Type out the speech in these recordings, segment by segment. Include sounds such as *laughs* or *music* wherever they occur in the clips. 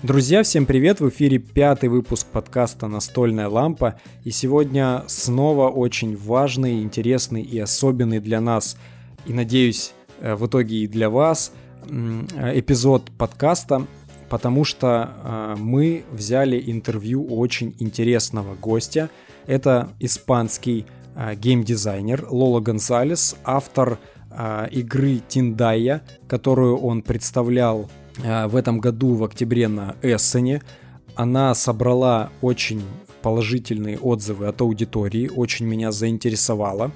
Друзья, всем привет! В эфире пятый выпуск подкаста «Настольная лампа». И сегодня снова очень важный, интересный и особенный для нас, и, надеюсь, э, в итоге и для вас, эпизод подкаста, потому что э, мы взяли интервью очень интересного гостя. Это испанский э, геймдизайнер Лола Гонсалес, автор игры Тиндая, которую он представлял Э, в этом году в октябре на Эссене. Она собрала очень положительные отзывы от аудитории, очень меня заинтересовала.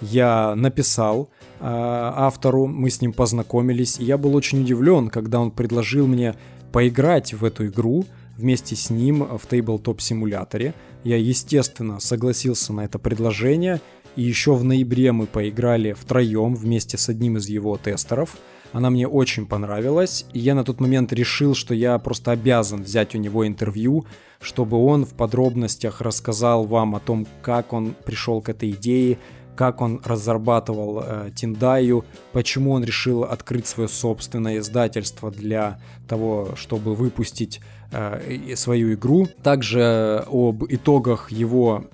Я написал э, автору, мы с ним познакомились, и я был очень удивлен, когда он предложил мне поиграть в эту игру вместе с ним в Tabletop симуляторе. Я, естественно, согласился на это предложение, и еще в ноябре мы поиграли втроем вместе с одним из его тестеров – она мне очень понравилась, и я на тот момент решил, что я просто обязан взять у него интервью, чтобы он в подробностях рассказал вам о том, как он пришел к этой идее, как он разрабатывал э, Тиндаю, почему он решил открыть свое собственное издательство для того, чтобы выпустить э, свою игру. Также об итогах его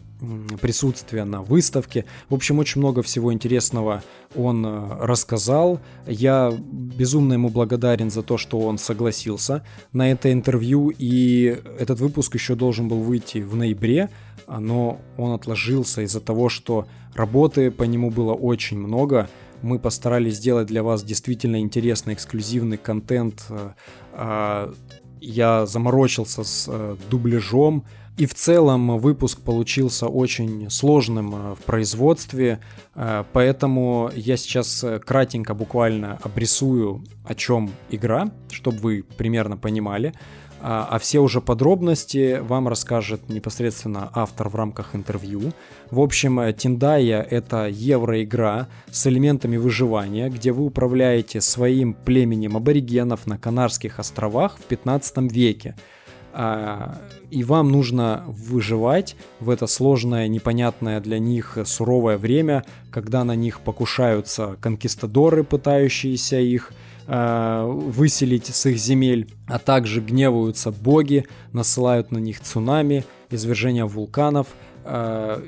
присутствие на выставке. В общем, очень много всего интересного он э, рассказал. Я безумно ему благодарен за то, что он согласился на это интервью. И этот выпуск еще должен был выйти в ноябре, но он отложился из-за того, что работы по нему было очень много. Мы постарались сделать для вас действительно интересный эксклюзивный контент. Э, а, я заморочился с э, дубляжом, и в целом выпуск получился очень сложным э, в производстве, э, поэтому я сейчас э, кратенько буквально обрисую, о чем игра, чтобы вы примерно понимали. А, а все уже подробности вам расскажет непосредственно автор в рамках интервью. В общем, Тиндая — это евроигра с элементами выживания, где вы управляете своим племенем аборигенов на Канарских островах в 15 веке. А, и вам нужно выживать в это сложное, непонятное для них суровое время, когда на них покушаются конкистадоры, пытающиеся их а, выселить с их земель, а также гневаются боги, насылают на них цунами, извержения вулканов, а,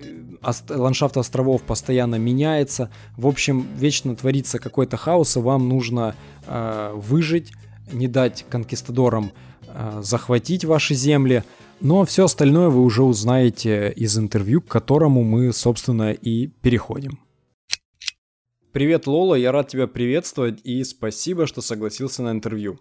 ландшафт островов постоянно меняется. В общем, вечно творится какой-то хаос, и вам нужно выжить, не дать конкистадорам Э, захватить ваши земли. Но все остальное вы уже узнаете из интервью, к которому мы, собственно, и переходим. Привет, Лола, я рад тебя приветствовать и спасибо, что согласился на интервью.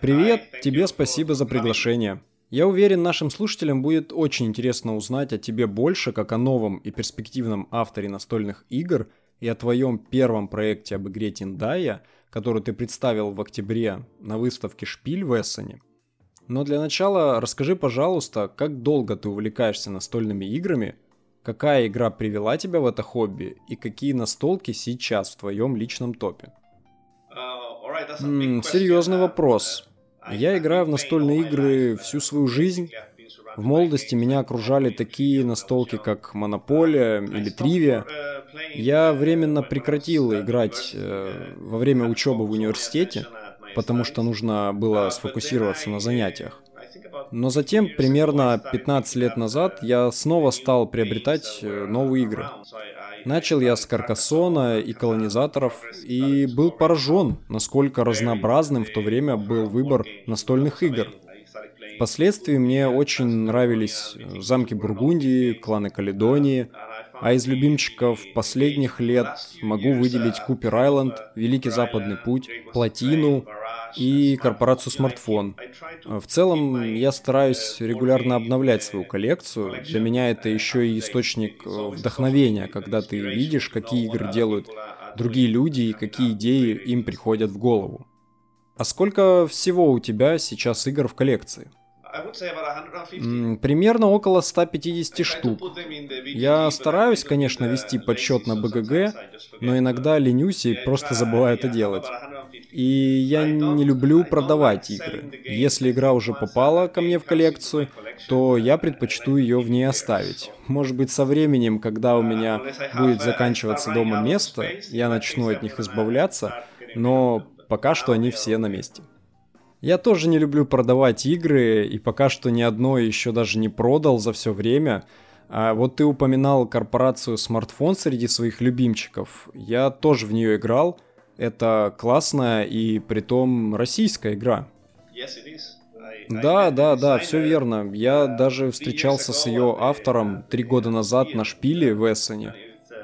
Привет, тебе спасибо за приглашение. Я уверен, нашим слушателям будет очень интересно узнать о тебе больше, как о новом и перспективном авторе настольных игр и о твоем первом проекте об игре Тиндая, который ты представил в октябре на выставке Шпиль в Эссене. Но для начала расскажи, пожалуйста, как долго ты увлекаешься настольными играми, какая игра привела тебя в это хобби и какие настолки сейчас в твоем личном топе? М-м, серьезный вопрос. Я играю в настольные игры всю свою жизнь. В молодости меня окружали такие настолки, как Монополия или Тривия. Я временно прекратил играть э, во время учебы в университете, потому что нужно было сфокусироваться на занятиях. Но затем, примерно 15 лет назад, я снова стал приобретать э, новые игры. Начал я с Каркасона и колонизаторов и был поражен, насколько разнообразным в то время был выбор настольных игр. Впоследствии мне очень нравились э, замки Бургундии, кланы Каледонии, а из любимчиков последних лет могу выделить Купер Айленд, Великий Западный Путь, Плотину, и корпорацию смартфон. В целом, я стараюсь регулярно обновлять свою коллекцию. Для меня это еще и источник э, вдохновения, когда ты видишь, какие игры делают другие люди и какие идеи им приходят в голову. А сколько всего у тебя сейчас игр в коллекции? Примерно около 150 штук. Я стараюсь, конечно, вести подсчет на БГГ, но иногда ленюсь и просто забываю это делать. И я не люблю продавать игры. Если игра уже попала ко мне в коллекцию, то я предпочту ее в ней оставить. Может быть, со временем, когда у меня будет заканчиваться дома место, я начну от них избавляться, но пока что они все на месте. Я тоже не люблю продавать игры, и пока что ни одной еще даже не продал за все время. А вот ты упоминал корпорацию смартфон среди своих любимчиков. Я тоже в нее играл. Это классная и притом российская игра. Да, да, да, все верно. Я даже встречался с ее автором три года назад на шпиле в Эссене.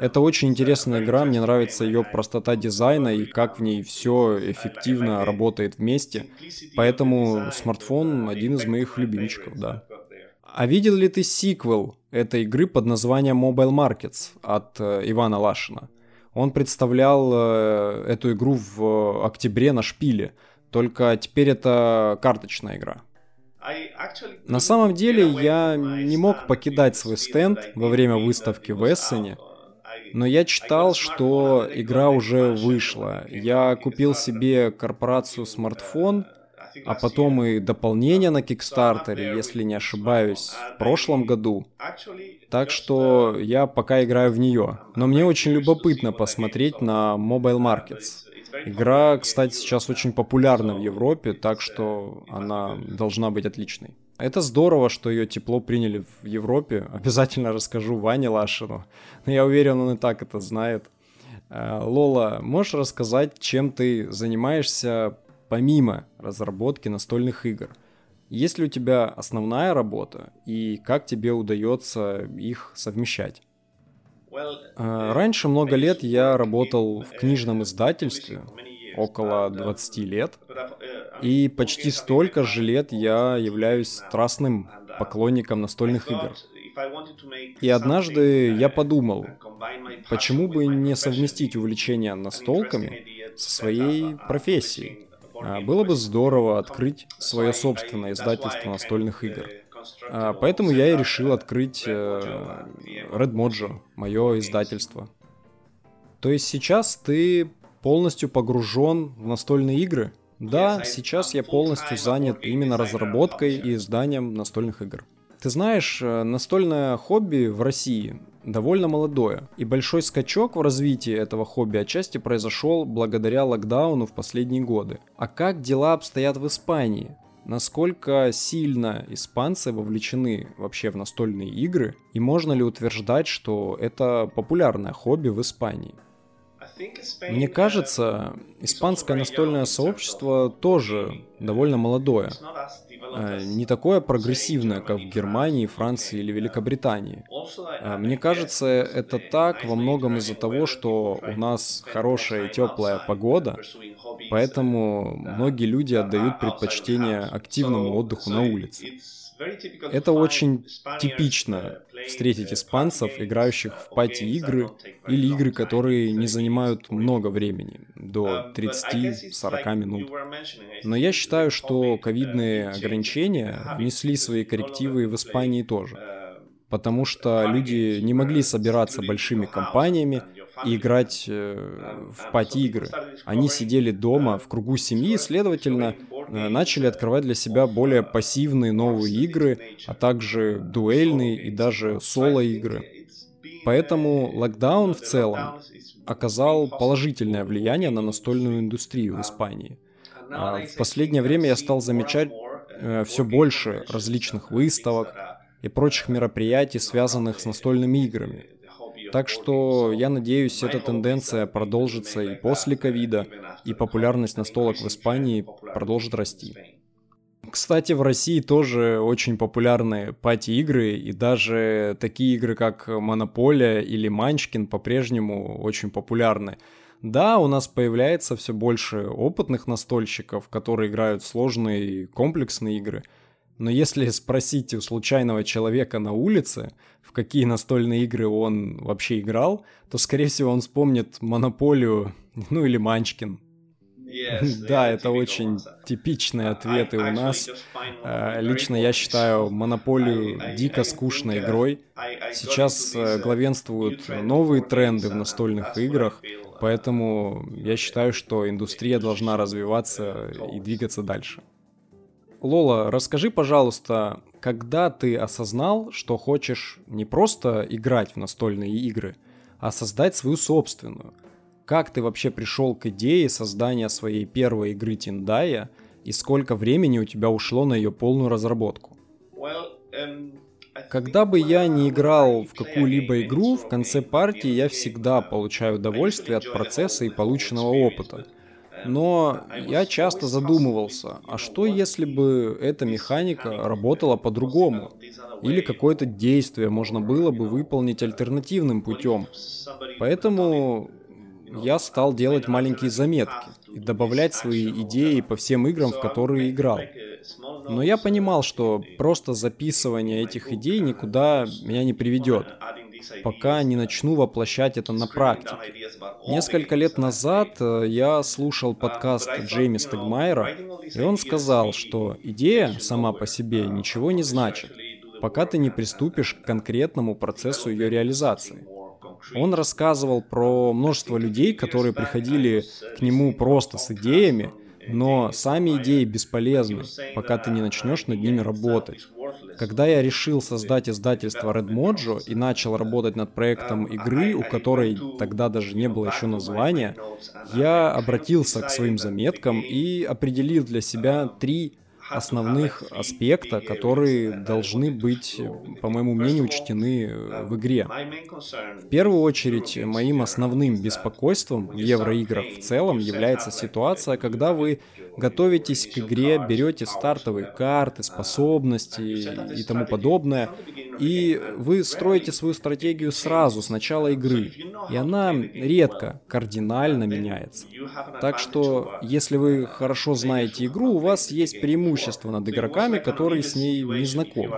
Это очень интересная игра, мне нравится ее простота дизайна и как в ней все эффективно работает вместе. Поэтому смартфон один из моих любимчиков, да. А видел ли ты сиквел этой игры под названием Mobile Markets от э, Ивана Лашина? Он представлял э, эту игру в октябре на шпиле, только теперь это карточная игра. На самом деле я не мог покидать свой стенд во время выставки в Эссене, но я читал, что игра уже вышла. Я купил себе корпорацию смартфон, а потом и дополнение на Кикстартере, если не ошибаюсь, в прошлом году. Так что я пока играю в нее. Но мне очень любопытно посмотреть на Mobile Markets. Игра, кстати, сейчас очень популярна в Европе, так что она должна быть отличной. Это здорово, что ее тепло приняли в Европе. *laughs* Обязательно расскажу Ване Лашину. Но я уверен, он и так это знает. Э, Лола, можешь рассказать, чем ты занимаешься помимо разработки настольных игр? Есть ли у тебя основная работа и как тебе удается их совмещать? Э, раньше много лет я работал в книжном издательстве, около 20 лет. И почти столько же лет я являюсь страстным поклонником настольных игр. И однажды я подумал, почему бы не совместить увлечение настолками со своей профессией? А, было бы здорово открыть свое собственное издательство настольных игр. А, поэтому я и решил открыть э, Red Mojo, мое издательство. То есть сейчас ты полностью погружен в настольные игры? Да, сейчас я полностью занят именно разработкой и изданием настольных игр. Ты знаешь, э, настольное хобби в России довольно молодое, и большой скачок в развитии этого хобби отчасти произошел благодаря локдауну в последние годы. А как дела обстоят в Испании? Насколько сильно испанцы вовлечены вообще в настольные игры? И можно ли утверждать, что это популярное хобби в Испании? Мне кажется, испанское настольное сообщество тоже довольно молодое. Э, не такое прогрессивное, как в Германии, Франции или Великобритании. Э, мне кажется, это так во многом из-за того, что у нас хорошая и теплая погода, поэтому многие люди отдают предпочтение активному отдыху на улице. Это очень типично встретить испанцев, играющих в пати-игры или игры, которые не занимают много времени, до 30-40 минут. Но я считаю, что ковидные ограничения внесли свои коррективы в Испании тоже потому что люди не могли собираться большими компаниями и играть э, в пати-игры. Они сидели дома в кругу семьи, следовательно, начали открывать для себя более пассивные новые игры, а также дуэльные и даже соло-игры. Поэтому локдаун в целом оказал положительное влияние на настольную индустрию в Испании. А в последнее время я стал замечать э, все больше различных выставок и прочих мероприятий, связанных с настольными играми. Так что я надеюсь, эта тенденция продолжится и после ковида, и популярность настолок в Испании продолжит расти. Кстати, в России тоже очень популярны пати-игры, и даже такие игры, как Монополия или Манчкин, по-прежнему очень популярны. Да, у нас появляется все больше опытных настольщиков, которые играют в сложные комплексные игры – но если *laughs* спросить у случайного человека на улице, в какие настольные игры он вообще играл, то, скорее всего, он вспомнит Монополию, *laughs* ну или Манчкин. Yes, *laughs* да, это очень типичные ответы у нас. А, лично я считаю Монополию дико скучной игрой. Сейчас э, главенствуют новые тренды в настольных играх, поэтому я считаю, что индустрия должна развиваться и двигаться дальше. Лола, расскажи, пожалуйста, когда ты осознал, что хочешь не просто играть в настольные игры, а создать свою собственную? Как ты вообще пришел к идее создания своей первой игры Тиндая? И сколько времени у тебя ушло на ее полную разработку? Когда бы я не играл в какую-либо игру, в конце партии я всегда получаю удовольствие от процесса и полученного опыта. Но я часто задумывался, а что если бы эта механика работала по-другому? Или какое-то действие можно было бы выполнить альтернативным путем? Поэтому я стал делать маленькие заметки и добавлять свои идеи по всем играм, в которые играл. Но я понимал, что просто записывание этих идей никуда меня не приведет пока не начну воплощать это на практике. Несколько лет назад э, я слушал подкаст Джейми Стегмайера, и он сказал, что идея сама по себе ничего не значит, пока ты не приступишь к конкретному процессу ее реализации. Он рассказывал про множество людей, которые приходили к нему просто с идеями, но сами идеи бесполезны, пока ты не начнешь над ними работать. Когда я решил создать издательство Red Mojo и начал работать над проектом игры, у которой тогда даже не было еще названия, я обратился к своим заметкам и определил для себя три основных аспекта, которые должны быть, по моему мнению, учтены в игре. В первую очередь, моим основным беспокойством в евроиграх в целом является ситуация, когда вы готовитесь к игре, берете стартовые карты, способности и тому подобное, и вы строите свою стратегию сразу, с начала игры. И она редко кардинально меняется. Так что, если вы хорошо знаете игру, у вас есть преимущество над игроками, которые с ней не знакомы.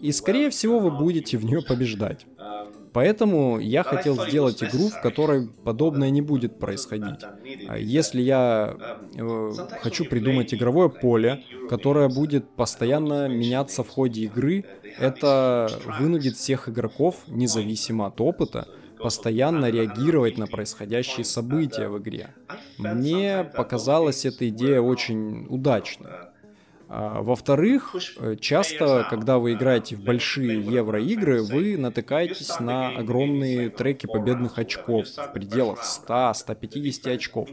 И, скорее всего, вы будете в нее побеждать. Поэтому я хотел сделать игру, в которой подобное не будет происходить. А если я э, хочу придумать игровое поле, которое будет постоянно меняться в ходе игры, это вынудит всех игроков, независимо от опыта, постоянно реагировать на происходящие события в игре. Мне показалась эта идея очень удачной. А, во-вторых, э, часто, когда вы играете в большие евроигры, вы натыкаетесь на огромные треки победных очков в пределах 100-150 очков.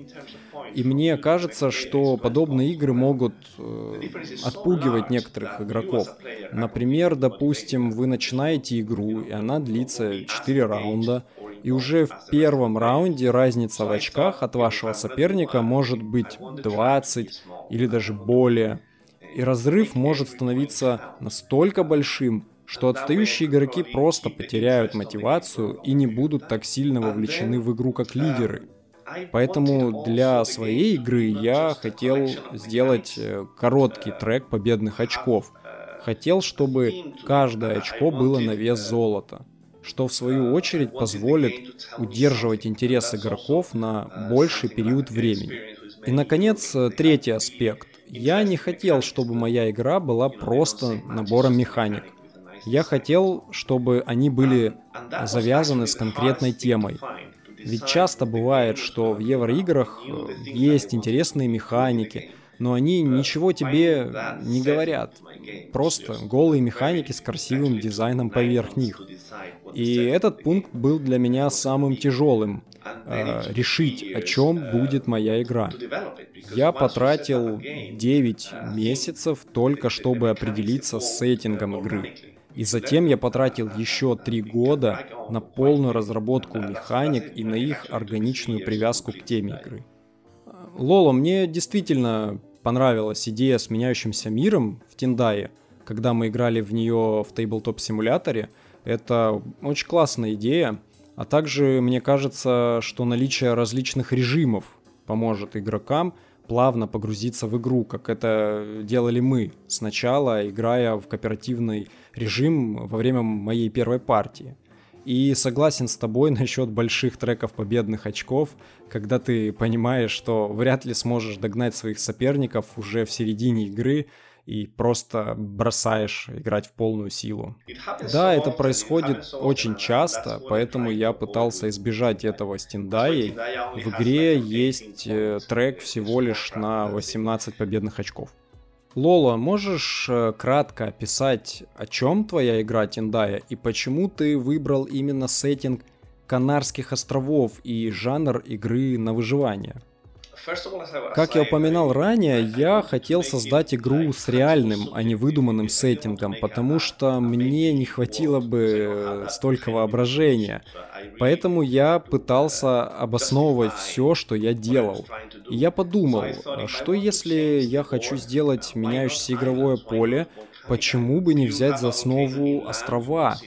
И мне кажется, что подобные игры могут э, отпугивать некоторых игроков. Например, допустим, вы начинаете игру, и она длится 4 раунда, и уже в первом раунде разница в очках от вашего соперника может быть 20 или даже более и разрыв может становиться настолько большим, что отстающие игроки просто потеряют мотивацию и не будут так сильно вовлечены в игру как лидеры. Поэтому для своей игры я хотел сделать э, короткий трек победных очков. Хотел, чтобы каждое очко было на вес золота, что в свою очередь позволит удерживать интерес игроков на больший период времени. И, наконец, э, третий аспект. Я не хотел, чтобы моя игра была просто набором механик. Я хотел, чтобы они были завязаны с конкретной темой. Ведь часто бывает, что в евроиграх э, есть интересные механики, но они ничего тебе не говорят. Просто голые механики с красивым дизайном поверх них. И этот пункт был для меня самым тяжелым. Э, решить, о чем будет моя игра. Я потратил 9 месяцев только чтобы определиться с сеттингом игры. И затем я потратил еще три года на полную разработку механик и на их органичную привязку к теме игры. Лоло, мне действительно понравилась идея с меняющимся миром в Тиндае, когда мы играли в нее в тейблтоп-симуляторе. Это очень классная идея. А также мне кажется, что наличие различных режимов поможет игрокам плавно погрузиться в игру, как это делали мы сначала, играя в кооперативный режим во время моей первой партии. И согласен с тобой *laughs* насчет больших треков победных очков, когда ты понимаешь, что вряд ли сможешь догнать своих соперников уже в середине игры, и просто бросаешь играть в полную силу. Да, это происходит очень часто, поэтому я пытался избежать этого с Тиндаей. В игре есть э, трек всего лишь на 18 победных очков. Лола, можешь э, кратко описать, о чем твоя игра Тиндая и почему ты выбрал именно сеттинг Канарских островов и жанр игры на выживание? Как я упоминал ранее, я хотел создать игру с реальным, а не выдуманным сеттингом, потому что мне не хватило бы столько воображения. Поэтому я пытался обосновывать все, что я делал. И я подумал, что если я хочу сделать меняющееся игровое поле, почему бы не взять за основу острова,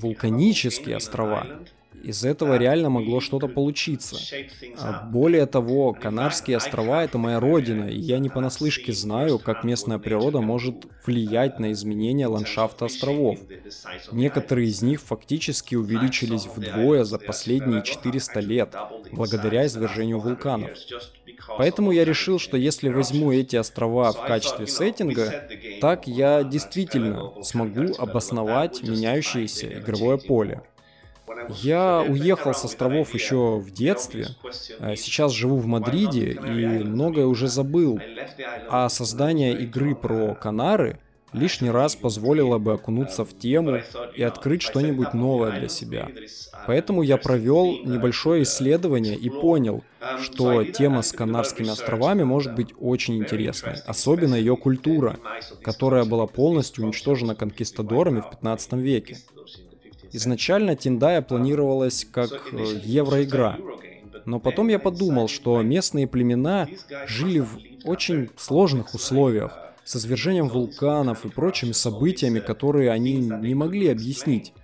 вулканические острова? Из этого реально могло что-то получиться. А более того, Канарские острова — это моя родина, и я не понаслышке знаю, как местная природа может влиять на изменение ландшафта островов. Некоторые из них фактически увеличились вдвое за последние 400 лет, благодаря извержению вулканов. Поэтому я решил, что если возьму эти острова в качестве сеттинга, так я действительно смогу обосновать меняющееся игровое поле. Я уехал с островов еще в детстве, а сейчас живу в Мадриде и многое уже забыл. А создание игры про Канары лишний раз позволило бы окунуться в тему и открыть что-нибудь новое для себя. Поэтому я провел небольшое исследование и понял, что тема с Канарскими островами может быть очень интересной, особенно ее культура, которая была полностью уничтожена конкистадорами в 15 веке. Изначально Тиндая планировалась как э, евроигра, но потом я подумал, что местные племена жили в очень сложных условиях, с извержением вулканов и прочими событиями, которые они не могли объяснить.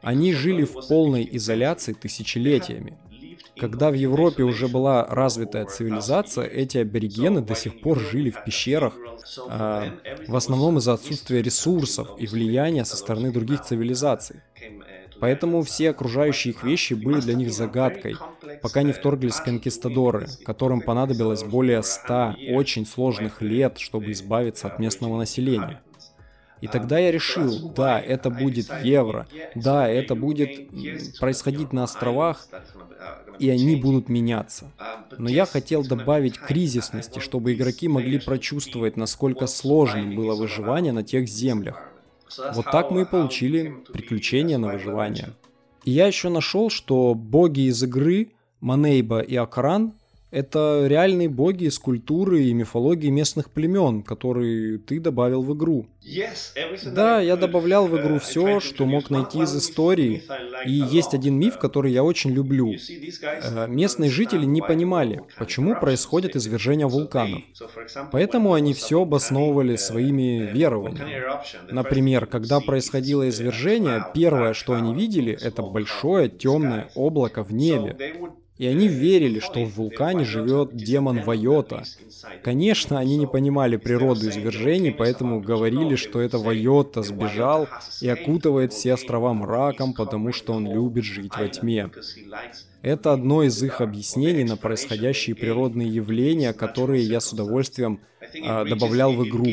Они жили в полной изоляции тысячелетиями. Когда в Европе уже была развитая цивилизация, эти аборигены до сих пор жили в пещерах, э, в основном из-за отсутствия ресурсов и влияния со стороны других цивилизаций. Поэтому все окружающие их вещи были для них загадкой, пока не вторглись конкистадоры, которым понадобилось более ста очень сложных лет, чтобы избавиться от местного населения. И тогда я решил, да, это будет евро, да, это будет происходить на островах, и они будут меняться. Но я хотел добавить кризисности, чтобы игроки могли прочувствовать, насколько сложным было выживание на тех землях. Вот так мы и получили приключения на выживание. И я еще нашел, что боги из игры Манейба и Акран это реальные боги из культуры и мифологии местных племен, которые ты добавил в игру. Да, я добавлял в игру все, что мог найти из истории. И есть один миф, который я очень люблю. Э, местные жители не понимали, почему происходит извержение вулканов. Поэтому они все обосновывали своими верованиями. Например, когда происходило извержение, первое, что они видели, это большое темное облако в небе. И они верили, что в вулкане живет демон Вайота. Конечно, они не понимали природу извержений, поэтому говорили, что это Вайота сбежал и окутывает все острова мраком, потому что он любит жить во тьме. Это одно из их объяснений на происходящие природные явления, которые я с удовольствием э, добавлял в игру.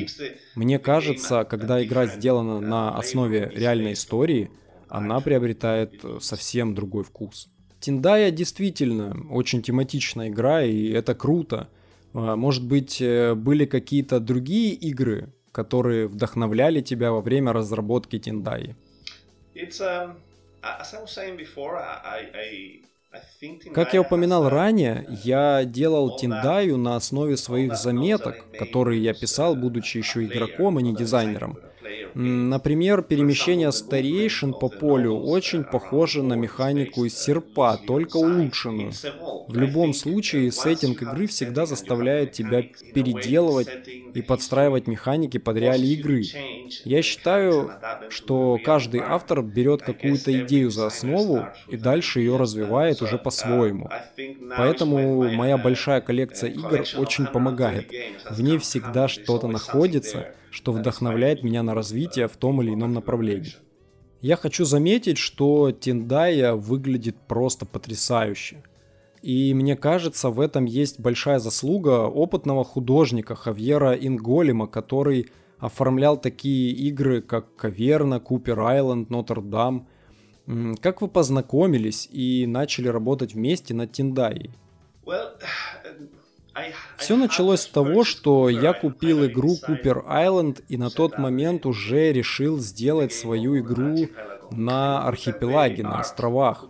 Мне кажется, когда игра сделана на основе реальной истории, она приобретает э, совсем другой вкус. Тиндая действительно очень тематичная игра, и это круто. А, может быть, э, были какие-то другие игры, которые вдохновляли тебя во время разработки Тиндаи? Um, как я упоминал ранее, я делал Тиндаю на основе своих заметок, которые я писал, будучи еще игроком, а не дизайнером. Например, перемещение старейшин по полю очень похоже на механику из серпа, только улучшенную. В любом случае, сеттинг игры всегда заставляет тебя переделывать и подстраивать механики под реалии игры. Я считаю, что каждый автор берет какую-то идею за основу и дальше ее развивает уже по-своему. Поэтому моя большая коллекция игр очень помогает. В ней всегда что-то находится, что вдохновляет меня на развитие в том или ином направлении. Я хочу заметить, что Тиндая выглядит просто потрясающе. И мне кажется, в этом есть большая заслуга опытного художника Хавьера Инголима, который оформлял такие игры, как Каверна, Купер Айленд, Нотр-Дам. Как вы познакомились и начали работать вместе над Тиндаей? Well, все началось с того, что я купил игру Cooper Island и на тот момент уже решил сделать свою игру на архипелаге, на островах.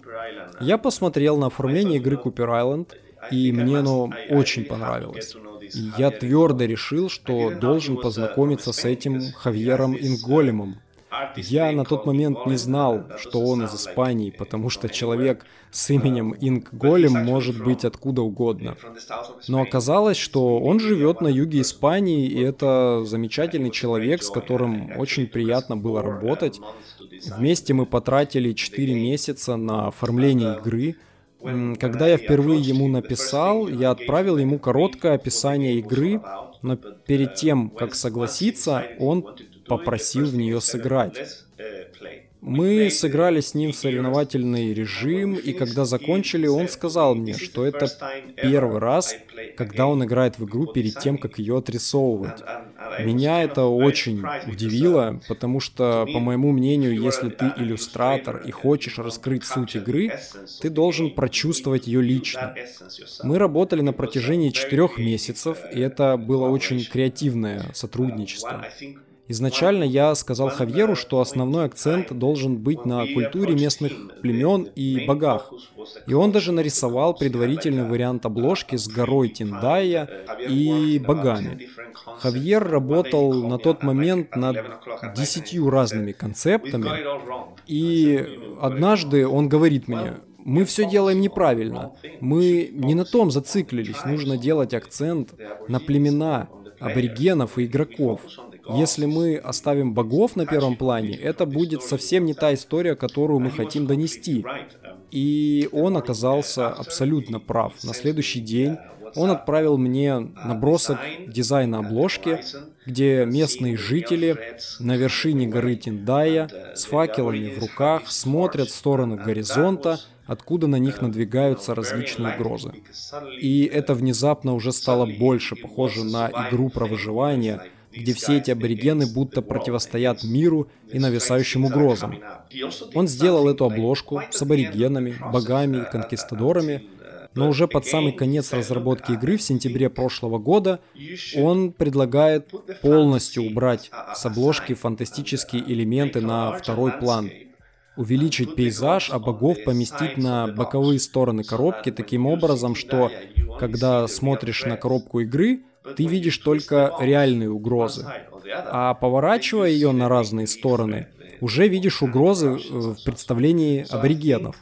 Я посмотрел на оформление игры Cooper Island и мне оно очень понравилось. И я твердо решил, что должен познакомиться с этим Хавьером Инголемом, я на тот момент не знал, что он из Испании, потому что человек с именем Инк Голем может быть откуда угодно. Но оказалось, что он живет на юге Испании, и это замечательный человек, с которым очень приятно было работать. Вместе мы потратили 4 месяца на оформление игры. Когда я впервые ему написал, я отправил ему короткое описание игры, но перед тем, как согласиться, он попросил в нее сыграть. Мы сыграли с ним в соревновательный режим, и когда закончили, он сказал мне, что это первый раз, когда он играет в игру перед тем, как ее отрисовывать. Меня это очень удивило, потому что, по моему мнению, если ты иллюстратор и хочешь раскрыть суть игры, ты должен прочувствовать ее лично. Мы работали на протяжении четырех месяцев, и это было очень креативное сотрудничество. Изначально я сказал Хавьеру, что основной акцент должен быть на культуре местных племен и богах. И он даже нарисовал предварительный вариант обложки с горой Тиндая и богами. Хавьер работал на тот момент над десятью разными концептами, и однажды он говорит мне, мы все делаем неправильно. Мы не на том зациклились. Нужно делать акцент на племена, аборигенов и игроков. Если мы оставим богов на первом плане, это будет совсем не та история, которую мы хотим донести. И он оказался абсолютно прав. На следующий день он отправил мне набросок дизайна обложки, где местные жители на вершине горы Тиндая с факелами в руках смотрят в сторону горизонта, откуда на них надвигаются различные угрозы. И это внезапно уже стало больше похоже на игру про выживание, где все эти аборигены будто противостоят миру и нависающим угрозам. Он сделал эту обложку с аборигенами, богами и конкистадорами, но уже под самый конец разработки игры в сентябре прошлого года он предлагает полностью убрать с обложки фантастические элементы на второй план, увеличить пейзаж, а богов поместить на боковые стороны коробки таким образом, что когда смотришь на коробку игры, ты видишь только реальные угрозы. А поворачивая ее на разные стороны, уже видишь угрозы в представлении аборигенов.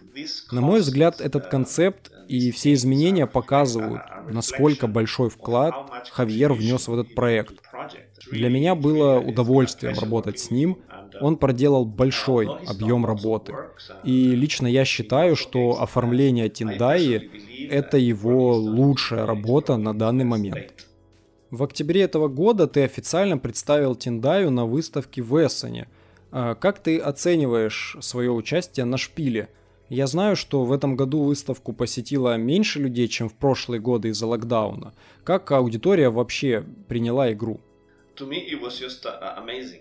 На мой взгляд, этот концепт и все изменения показывают, насколько большой вклад Хавьер внес в этот проект. Для меня было удовольствием работать с ним. Он проделал большой объем работы. И лично я считаю, что оформление Тиндаи — это его лучшая работа на данный момент. В октябре этого года ты официально представил Тиндаю на выставке в Эссене. А как ты оцениваешь свое участие на шпиле? Я знаю, что в этом году выставку посетило меньше людей, чем в прошлые годы из-за локдауна. Как аудитория вообще приняла игру?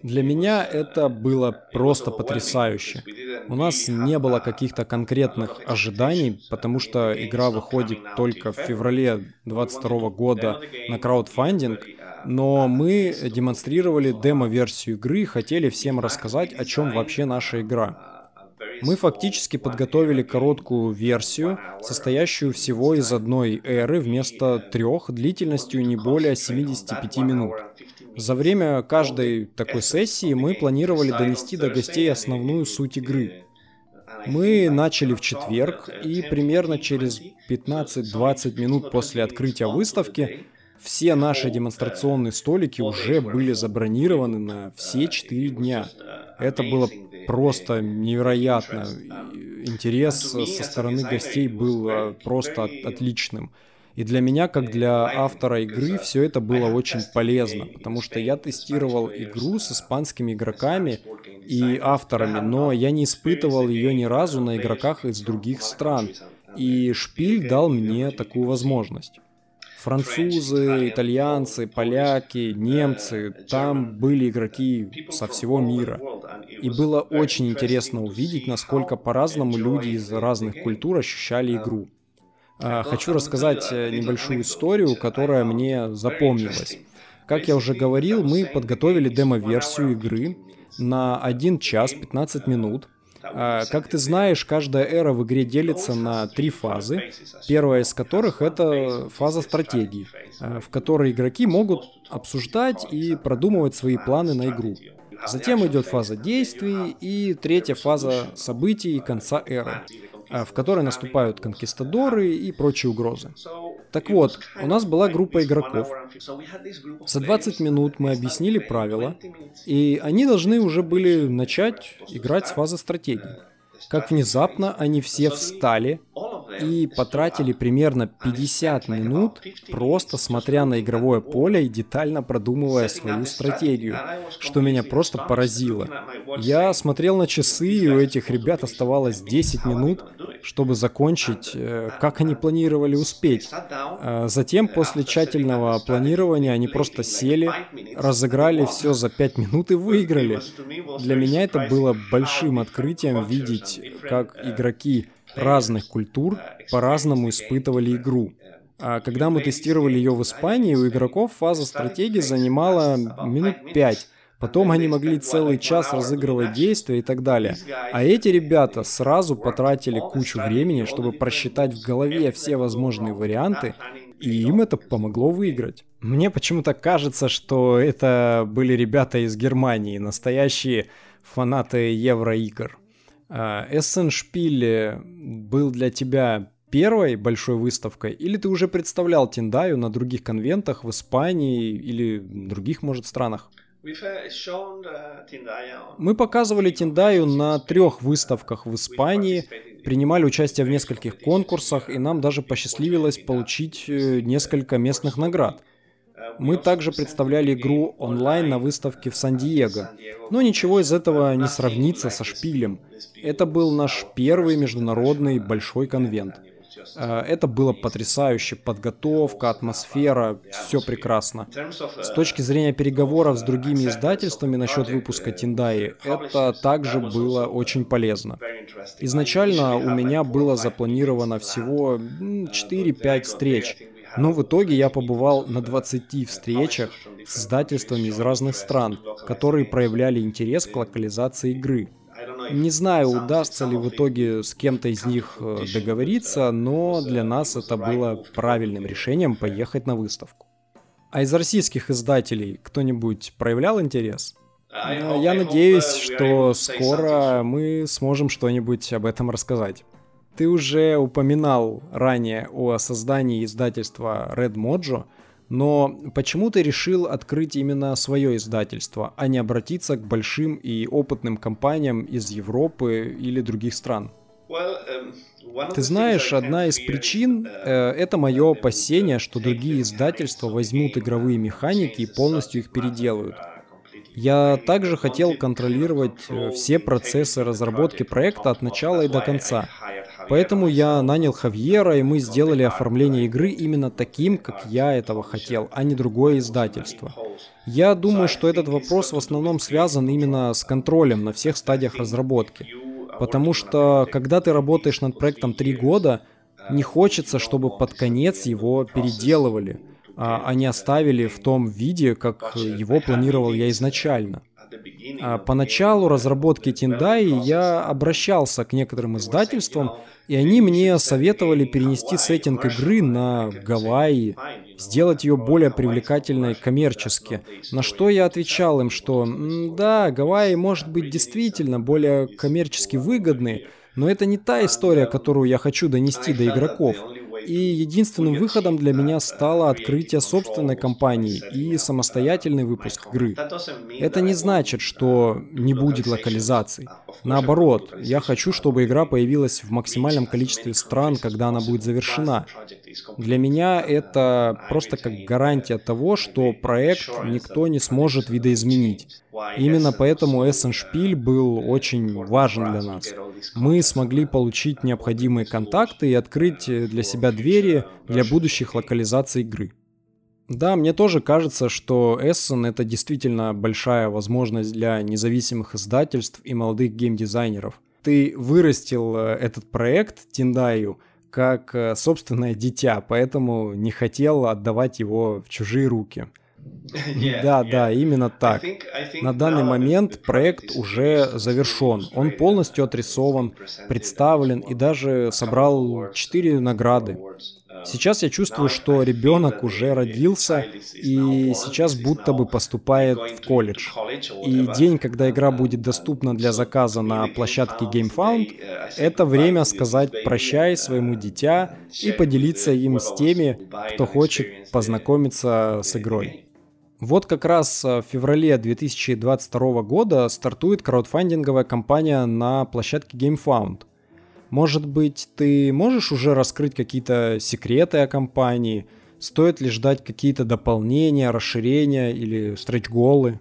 Для меня uh, это было просто потрясающе. У нас не было каких-то конкретных ожиданий, потому что игра выходит только в феврале 2022 года на краудфандинг, но мы демонстрировали демо-версию игры и хотели всем рассказать, о чем вообще наша игра. Мы фактически подготовили короткую версию, состоящую всего из одной эры вместо трех, длительностью не более 75 минут. За время каждой такой сессии мы планировали донести до гостей основную суть игры. Мы начали в четверг, и примерно через 15-20 минут после открытия выставки все наши демонстрационные столики уже были забронированы на все четыре дня. Это было просто невероятно. Интерес со стороны гостей был э, просто отличным. И для меня, как для автора игры, все это было очень полезно, потому что я тестировал игру с испанскими игроками и авторами, но я не испытывал ее ни разу на игроках из других стран. И Шпиль дал мне такую возможность. Французы, итальянцы, поляки, немцы, там были игроки со всего мира. И было очень интересно увидеть, насколько по-разному люди из разных культур ощущали игру. А, хочу рассказать э, небольшую историю, которая мне запомнилась. Как я уже говорил, мы подготовили демо-версию игры на 1 час 15 минут. А, как ты знаешь, каждая эра в игре делится на три фазы, первая из которых это фаза стратегии, а, в которой игроки могут обсуждать и продумывать свои планы на игру. Затем идет фаза действий и третья фаза событий конца эры, в которой наступают конкистадоры и прочие угрозы. Так вот, у нас была группа игроков. За 20 минут мы объяснили правила, и они должны уже были начать играть с фазы стратегии. Как внезапно они все встали и потратили примерно 50 минут, просто смотря на игровое поле и детально продумывая свою стратегию, что меня просто поразило. Я смотрел на часы, и у этих ребят оставалось 10 минут, чтобы закончить, э, как они планировали успеть. А затем, после тщательного планирования, они просто сели, разыграли все за 5 минут и выиграли. Для меня это было большим открытием видеть, как игроки разных культур по-разному испытывали игру. А когда мы тестировали ее в Испании, у игроков фаза стратегии занимала минут пять. Потом они могли целый час разыгрывать действия и так далее. А эти ребята сразу потратили кучу времени, чтобы просчитать в голове все возможные варианты, и им это помогло выиграть. Мне почему-то кажется, что это были ребята из Германии, настоящие фанаты евроигр. Эссен Шпиль был для тебя первой большой выставкой, или ты уже представлял Тиндаю на других конвентах в Испании или других, может, странах? Мы показывали Тиндаю на трех выставках в Испании, принимали участие в нескольких конкурсах, и нам даже посчастливилось получить э, несколько местных наград – мы также представляли игру онлайн на выставке в Сан-Диего. Но ничего из этого не сравнится со шпилем. Это был наш первый международный большой конвент. Э, это было потрясающе. Подготовка, атмосфера, все прекрасно. С точки зрения переговоров с другими издательствами насчет выпуска Тиндаи, это также было очень полезно. Изначально у меня было запланировано всего 4-5 встреч, но в итоге я побывал на 20 встречах с издательствами из разных стран, которые проявляли интерес к локализации игры. Не знаю, удастся ли в итоге с кем-то из них э, договориться, но для нас это было правильным решением поехать на выставку. А из российских издателей кто-нибудь проявлял интерес? Я надеюсь, что скоро мы сможем что-нибудь об этом рассказать. Ты уже упоминал ранее о создании издательства Red Mojo, но почему ты решил открыть именно свое издательство, а не обратиться к большим и опытным компаниям из Европы или других стран? Um, ты знаешь, одна из причин uh, э, это мое опасение, что другие издательства возьмут игровые механики и полностью их переделают. Я также хотел контролировать э, все процессы разработки проекта от начала и до конца. Поэтому я нанял Хавьера, и мы сделали оформление игры именно таким, как я этого хотел, а не другое издательство. Я думаю, что этот вопрос в основном связан именно с контролем на всех стадиях разработки. Потому что, когда ты работаешь над проектом три года, не хочется, чтобы под конец его переделывали, а они оставили в том виде, как его планировал я изначально. А поначалу разработки Тиндаи я обращался к некоторым издательствам, и они мне советовали перенести сеттинг игры на Гавайи, сделать ее более привлекательной коммерчески. На что я отвечал им, что да, Гавайи может быть действительно более коммерчески выгодны, но это не та история, которую я хочу донести до игроков. И единственным выходом для меня стало открытие собственной компании и самостоятельный выпуск игры. Это не значит, что не будет локализаций. Наоборот, я хочу, чтобы игра появилась в максимальном количестве стран, когда она будет завершена. Для меня это просто как гарантия того, что проект никто не сможет видоизменить. Именно поэтому Эссеншпиль был очень важен для нас. Мы смогли получить необходимые контакты и открыть для себя двери для будущих локализаций игры. Да, мне тоже кажется, что Essen это действительно большая возможность для независимых издательств и молодых геймдизайнеров. Ты вырастил э, этот проект Тиндаю как э, собственное дитя, поэтому не хотел отдавать его в чужие руки. *laughs* Да, да, именно так. На данный момент проект уже завершен. Он полностью отрисован, представлен и даже собрал 4 награды. Сейчас я чувствую, что ребенок уже родился и сейчас будто бы поступает в колледж. И день, когда игра будет доступна для заказа на площадке GameFound, это время сказать прощай своему дитя и поделиться им с теми, кто хочет познакомиться с игрой. Вот как раз в феврале 2022 года стартует краудфандинговая кампания на площадке GameFound – может быть, ты можешь уже раскрыть какие-то секреты о компании? Стоит ли ждать какие-то дополнения, расширения или стретч-голы?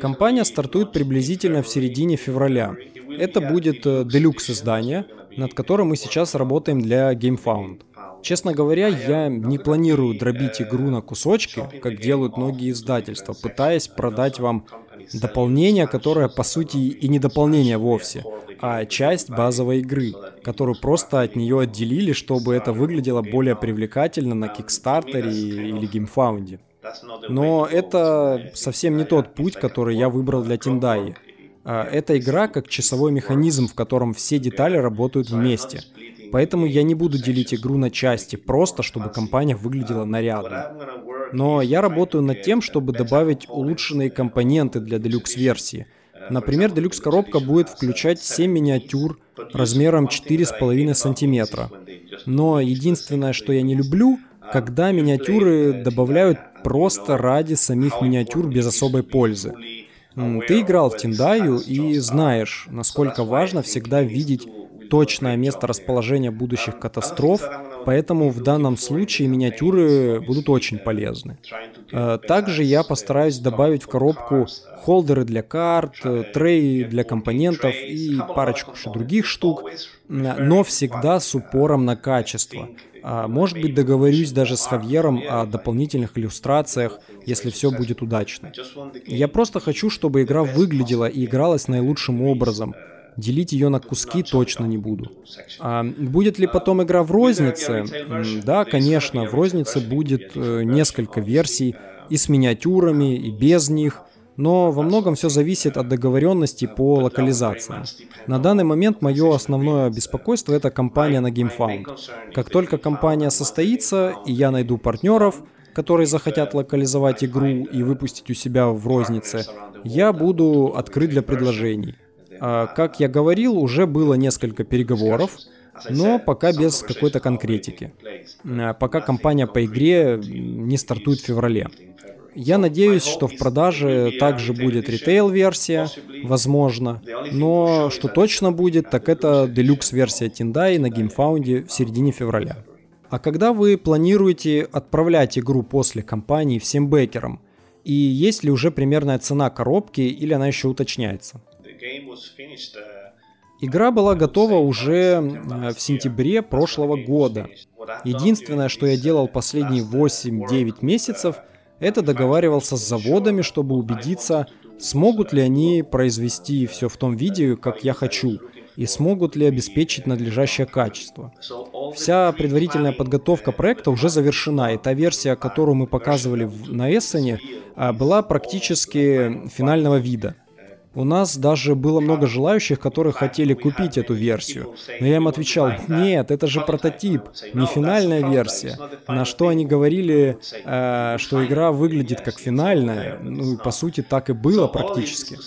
Компания стартует приблизительно в середине февраля. Это будет делюкс издание, над которым мы сейчас работаем для GameFound. Честно говоря, я не планирую дробить игру на кусочки, как делают многие издательства, пытаясь продать вам дополнение, которое по сути и не дополнение вовсе а часть базовой игры, которую просто от нее отделили, чтобы это выглядело более привлекательно на Кикстартере или Геймфаунде. Но это совсем не тот путь, который я выбрал для Тиндаи. А, эта игра как часовой механизм, в котором все детали работают вместе. Поэтому я не буду делить игру на части, просто чтобы компания выглядела нарядно. Но я работаю над тем, чтобы добавить улучшенные компоненты для делюкс-версии – Например, делюкс-коробка будет включать 7 миниатюр размером 4,5 сантиметра. Но единственное, что я не люблю, когда миниатюры добавляют просто ради самих миниатюр без особой пользы. Ты играл в Тиндаю и знаешь, насколько важно всегда видеть точное место расположения будущих катастроф, поэтому в данном случае миниатюры будут очень полезны. Э, также я постараюсь добавить в коробку холдеры для карт, треи для компонентов и парочку других штук, но всегда с упором на качество. А, может быть, договорюсь даже с Хавьером о дополнительных иллюстрациях, если все будет удачно. Я просто хочу, чтобы игра выглядела и игралась наилучшим образом, Делить ее на куски точно не буду. А будет ли потом игра в рознице? Да, конечно, в рознице будет э, несколько версий и с миниатюрами, и без них. Но во многом все зависит от договоренности по локализации. На данный момент мое основное беспокойство это компания на GameFound. Как только компания состоится, и я найду партнеров, которые захотят локализовать игру и выпустить у себя в рознице, я буду открыт для предложений. А, как я говорил, уже было несколько переговоров, но пока без какой-то конкретики. А, пока компания по игре не стартует в феврале. Я надеюсь, что в продаже также будет ритейл-версия, возможно, но что точно будет, так это deluxe версия Tindaya на Gamefound е в середине февраля. А когда вы планируете отправлять игру после кампании всем backer ам? И есть ли уже примерная цена коробки или она еще уточняется? Uh, Игра была готова уже в сентябре прошлого года. Единственное, что я делал последние 8-9 месяцев, это договаривался с заводами, чтобы убедиться, смогут ли они произвести все в том виде, как я хочу, и смогут ли обеспечить надлежащее качество. Вся предварительная подготовка проекта уже завершена, и та версия, которую мы показывали на Эссене, а, была практически финального вида. У нас даже было много желающих, которые хотели купить эту версию. Но я им отвечал, нет, это же прототип, не финальная версия. На что они говорили, э, что игра выглядит как финальная. Ну по сути так и было практически.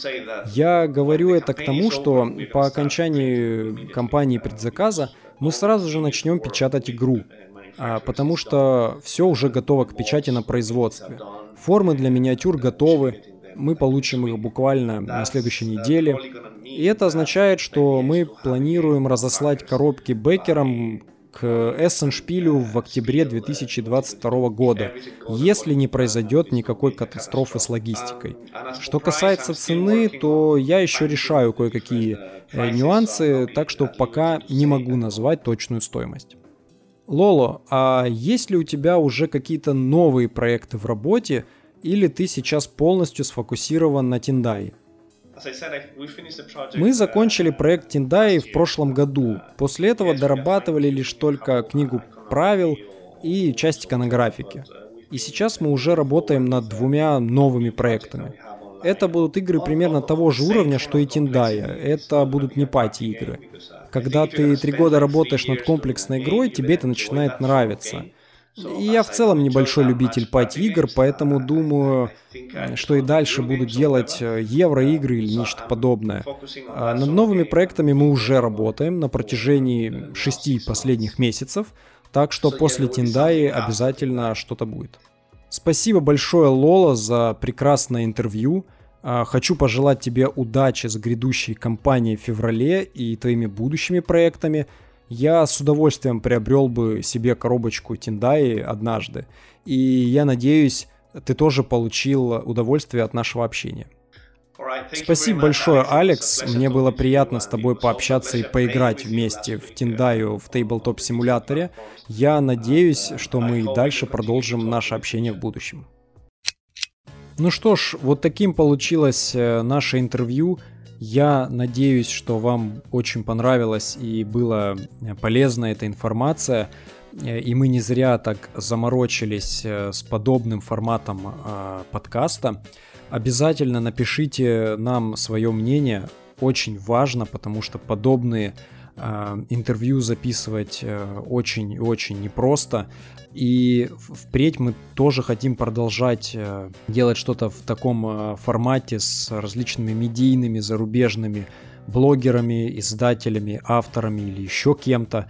Я говорю это к тому, что по окончании кампании предзаказа мы сразу же начнем печатать игру. А, потому что все уже готово к печати на производстве. Формы для миниатюр готовы, мы получим их буквально на следующей неделе. И это означает, что мы планируем разослать коробки бекерам к Эссеншпилю в октябре 2022 года, если не произойдет никакой катастрофы с логистикой. Что касается цены, то я еще решаю кое-какие э, нюансы, так что пока не могу назвать точную стоимость. Лоло, а есть ли у тебя уже какие-то новые проекты в работе, или ты сейчас полностью сфокусирован на Тиндай? Мы закончили проект Тиндай в прошлом году. После этого дорабатывали лишь только книгу правил и часть иконографики. И сейчас мы уже работаем над двумя новыми проектами. Это будут игры примерно того же уровня, что и Тиндая. Это будут не пати-игры. Когда ты три года работаешь над комплексной игрой, тебе это начинает нравиться. Я в целом небольшой любитель пати-игр, поэтому думаю, что и дальше буду делать э, евро-игры или нечто подобное. А над новыми проектами мы уже работаем на протяжении шести последних месяцев, так что после Тиндаи обязательно что-то будет. Спасибо большое, Лола, за прекрасное интервью. А, хочу пожелать тебе удачи с грядущей кампанией в феврале и твоими будущими проектами. Я с удовольствием приобрел бы себе коробочку Тиндаи однажды. И я надеюсь, ты тоже получил удовольствие от нашего общения. Спасибо большое, Алекс. Мне было приятно с тобой пообщаться и поиграть вместе в Тиндаю в Тейблтоп симуляторе. Я надеюсь, что мы и дальше продолжим наше общение в будущем. Ну что ж, вот таким получилось э, наше интервью. Я надеюсь, что вам очень понравилось и была полезна эта информация. Э, и мы не зря так заморочились э, с подобным форматом подкаста. Обязательно напишите нам свое мнение, очень важно, потому что подобные э, интервью записывать э, очень и очень непросто. И впредь мы тоже хотим продолжать э, делать что-то в таком э, формате с различными медийными зарубежными блогерами, издателями, авторами или еще кем-то.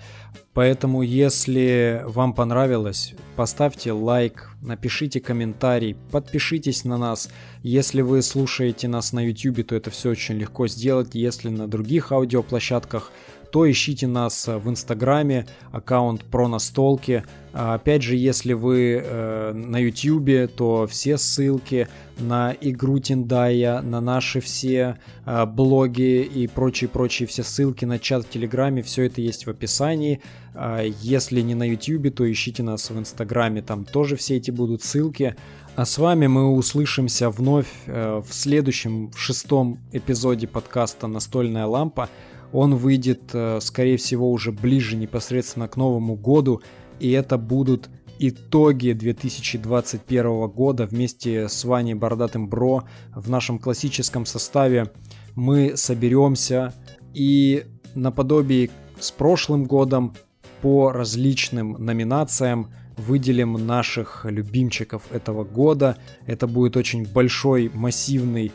Поэтому, если вам понравилось, поставьте лайк, напишите комментарий, подпишитесь на нас. Если вы слушаете нас на YouTube, то это все очень легко сделать. Если на других аудиоплощадках, то ищите нас в Инстаграме, аккаунт про настолки. А, опять же, если вы э, на YouTube, то все ссылки на игру Тиндая, на наши все э, блоги и прочие-прочие все ссылки на чат в Телеграме, все это есть в описании. А, если не на YouTube, то ищите нас в Инстаграме, там тоже все эти будут ссылки. А с вами мы услышимся вновь э, в следующем, в шестом эпизоде подкаста «Настольная лампа». Он выйдет, э, скорее всего, уже ближе непосредственно к Новому году, и это будут итоги 2021 года вместе с Ваней Бородатым Бро в нашем классическом составе. Мы соберемся и наподобие с прошлым годом по различным номинациям выделим наших любимчиков этого года. Это будет очень большой, массивный,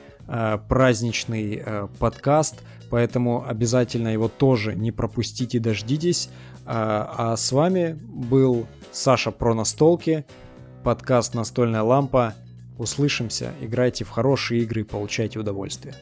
праздничный э, подкаст, поэтому обязательно его тоже не пропустите, дождитесь. А, а с вами был Саша про настолки, подкаст «Настольная лампа». Услышимся, играйте в хорошие игры и получайте удовольствие.